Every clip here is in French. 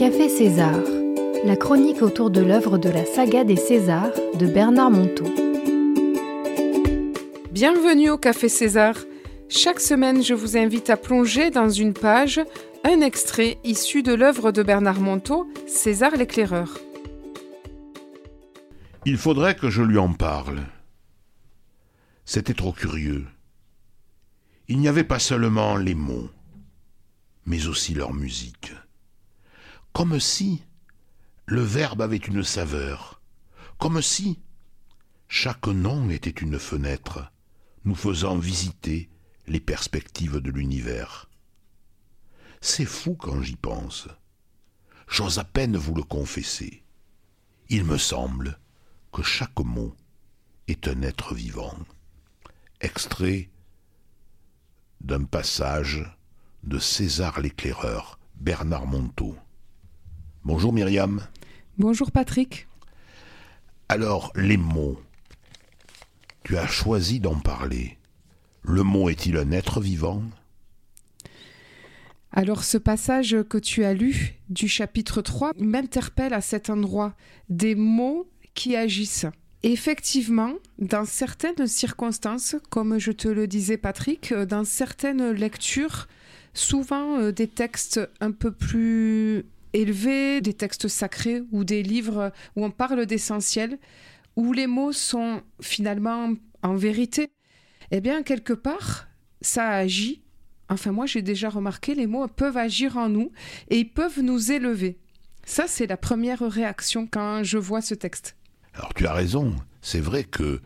Café César, la chronique autour de l'œuvre de la saga des Césars de Bernard Monteau. Bienvenue au Café César. Chaque semaine, je vous invite à plonger dans une page un extrait issu de l'œuvre de Bernard Monteau, César l'éclaireur. Il faudrait que je lui en parle. C'était trop curieux. Il n'y avait pas seulement les mots, mais aussi leur musique. Comme si le verbe avait une saveur, comme si chaque nom était une fenêtre, nous faisant visiter les perspectives de l'univers. C'est fou quand j'y pense. J'ose à peine vous le confesser. Il me semble que chaque mot est un être vivant. Extrait d'un passage de César l'éclaireur, Bernard Monteau. Bonjour Myriam. Bonjour Patrick. Alors, les mots. Tu as choisi d'en parler. Le mot est-il un être vivant? Alors ce passage que tu as lu du chapitre 3 m'interpelle à cet endroit des mots qui agissent. Effectivement, dans certaines circonstances, comme je te le disais Patrick, dans certaines lectures, souvent euh, des textes un peu plus élevés, des textes sacrés ou des livres où on parle d'essentiel, où les mots sont finalement en vérité, eh bien quelque part, ça agit Enfin, moi, j'ai déjà remarqué, les mots peuvent agir en nous et ils peuvent nous élever. Ça, c'est la première réaction quand je vois ce texte. Alors, tu as raison. C'est vrai que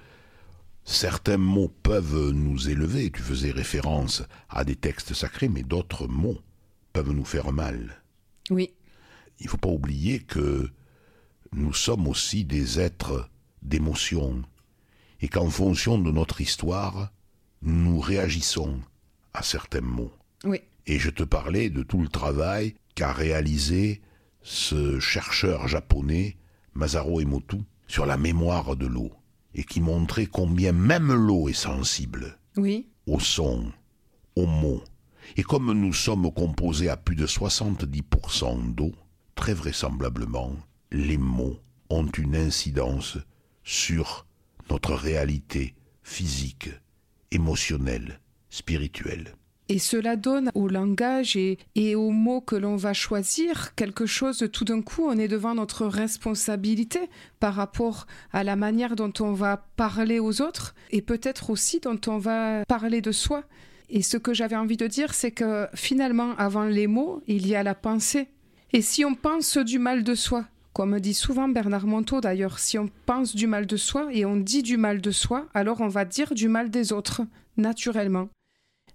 certains mots peuvent nous élever. Tu faisais référence à des textes sacrés, mais d'autres mots peuvent nous faire mal. Oui. Il ne faut pas oublier que nous sommes aussi des êtres d'émotion et qu'en fonction de notre histoire, nous réagissons à certains mots. Oui. Et je te parlais de tout le travail qu'a réalisé ce chercheur japonais, Masaru Emoto, sur la mémoire de l'eau, et qui montrait combien même l'eau est sensible oui. au son, aux mots. Et comme nous sommes composés à plus de 70% d'eau, très vraisemblablement, les mots ont une incidence sur notre réalité physique, émotionnelle, spirituel. Et cela donne au langage et, aux mots que l'on va choisir quelque chose, tout d'un coup, on est devant notre responsabilité par rapport à la manière dont on va parler aux autres et peut-être aussi dont on va parler de soi. Et ce que j'avais envie de dire, c'est que finalement, avant les mots, il y a la pensée. Et si on pense du mal de soi, comme dit souvent Bernard Monteau d'ailleurs, si on pense du mal de soi et on dit du mal de soi, alors on va dire du mal des autres, naturellement.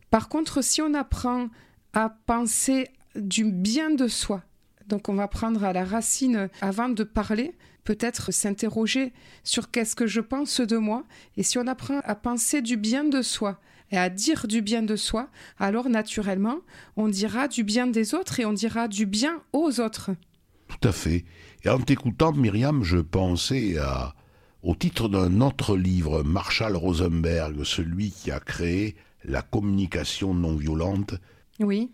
Par contre, si on apprend à penser du bien de soi, donc on va prendre à la racine avant de parler, peut-être s'interroger sur qu'est-ce que je pense de moi, et si on apprend à penser du bien de soi et à dire du bien de soi, alors naturellement, on dira du bien des autres et on dira du bien aux autres. Tout à fait. Et en t'écoutant, Myriam, je pensais à, au titre d'un autre livre, Marshall Rosenberg, celui qui a créé la communication non violente, oui.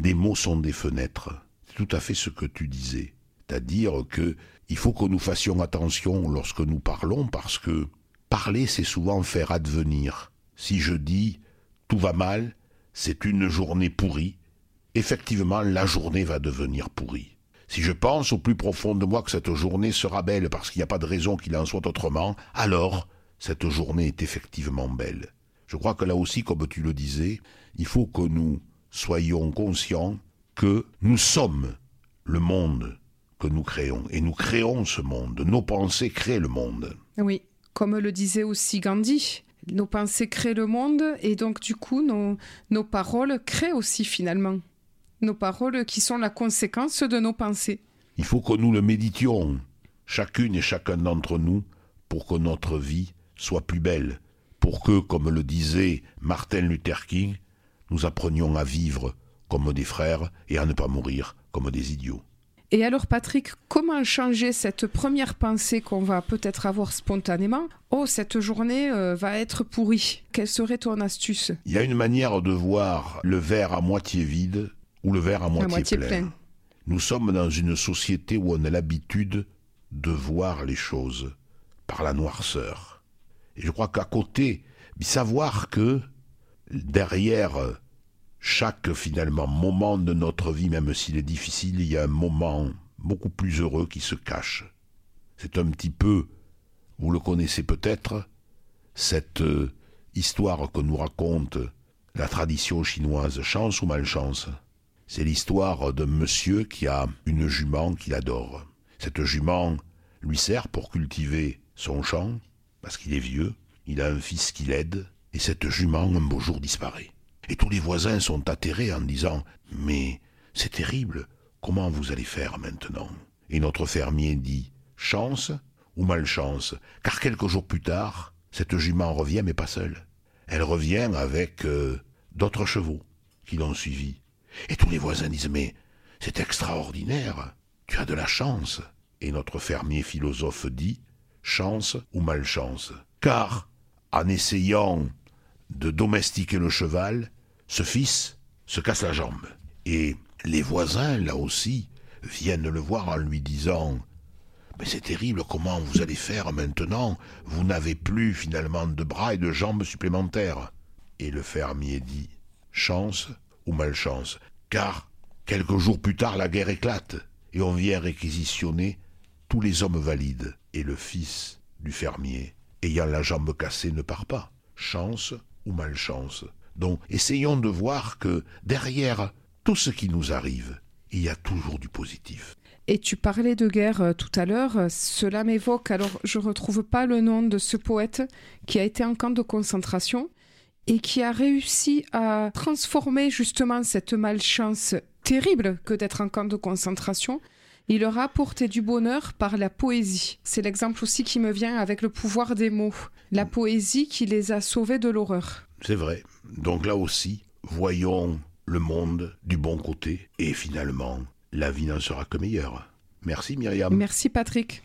des mots sont des fenêtres. C'est tout à fait ce que tu disais. C'est-à-dire que il faut que nous fassions attention lorsque nous parlons parce que parler, c'est souvent faire advenir. Si je dis tout va mal, c'est une journée pourrie, effectivement la journée va devenir pourrie. Si je pense au plus profond de moi que cette journée sera belle parce qu'il n'y a pas de raison qu'il en soit autrement, alors cette journée est effectivement belle. Je crois que là aussi, comme tu le disais, il faut que nous soyons conscients que nous sommes le monde que nous créons. Et nous créons ce monde. Nos pensées créent le monde. Oui, comme le disait aussi Gandhi. Nos pensées créent le monde et donc du coup nos, paroles créent aussi finalement. Nos paroles qui sont la conséquence de nos pensées. Il faut que nous le méditions, chacune et chacun d'entre nous, pour que notre vie soit plus belle, pour que, comme le disait Martin Luther King, nous apprenions à vivre comme des frères et à ne pas mourir comme des idiots. Et alors Patrick, comment changer cette première pensée qu'on va peut-être avoir spontanément Oh, cette journée euh, va être pourrie. Quelle serait ton astuce? Il y a une manière de voir le verre à moitié vide ou le verre à moitié, plein. Nous sommes dans une société où on a l'habitude de voir les choses par la noirceur. Et je crois qu'à côté, savoir que derrière chaque finalement moment de notre vie, même s'il est difficile, il y a un moment beaucoup plus heureux qui se cache. C'est un petit peu, vous le connaissez peut-être, cette euh, histoire que nous raconte la tradition chinoise, chance ou malchance. C'est l'histoire d'un monsieur qui a une jument qu'il adore. Cette jument lui sert pour cultiver son champ, parce qu'il est vieux, il a un fils qui l'aide, et cette jument un beau jour disparaît. Et tous les voisins sont atterrés en disant Mais c'est terrible, comment vous allez faire maintenant? Et notre fermier dit Chance ou malchance, car quelques jours plus tard, cette jument revient, mais pas seule. Elle revient avec euh, d'autres chevaux qui l'ont suivie. Et tous les voisins disent Mais c'est extraordinaire, tu as de la chance. Et notre fermier philosophe dit Chance ou malchance. Car, en essayant de domestiquer le cheval, ce fils se casse la jambe. Et les voisins, là aussi, viennent le voir en lui disant Mais c'est terrible, comment vous allez faire maintenant? Vous n'avez plus finalement de bras et de jambes supplémentaires. Et le fermier dit Chance ou malchance? Car quelques jours plus tard, la guerre éclate, et on vient réquisitionner tous les hommes valides. Et le fils du fermier, ayant la jambe cassée, ne part pas. Chance ou malchance? Donc essayons de voir que derrière tout ce qui nous arrive, il y a toujours du positif. Et tu parlais de guerre euh, tout à l'heure, cela m'évoque, alors je ne retrouve pas le nom de ce poète qui a été en camp de concentration et qui a réussi à transformer justement cette malchance terrible que d'être en camp de concentration. Il leur a apporté du bonheur par la poésie. C'est l'exemple aussi qui me vient avec le pouvoir des mots. La poésie qui les a sauvés de l'horreur. C'est vrai. Donc là aussi, voyons le monde du bon côté et finalement, la vie n'en sera que meilleure. Merci Myriam. Merci Patrick.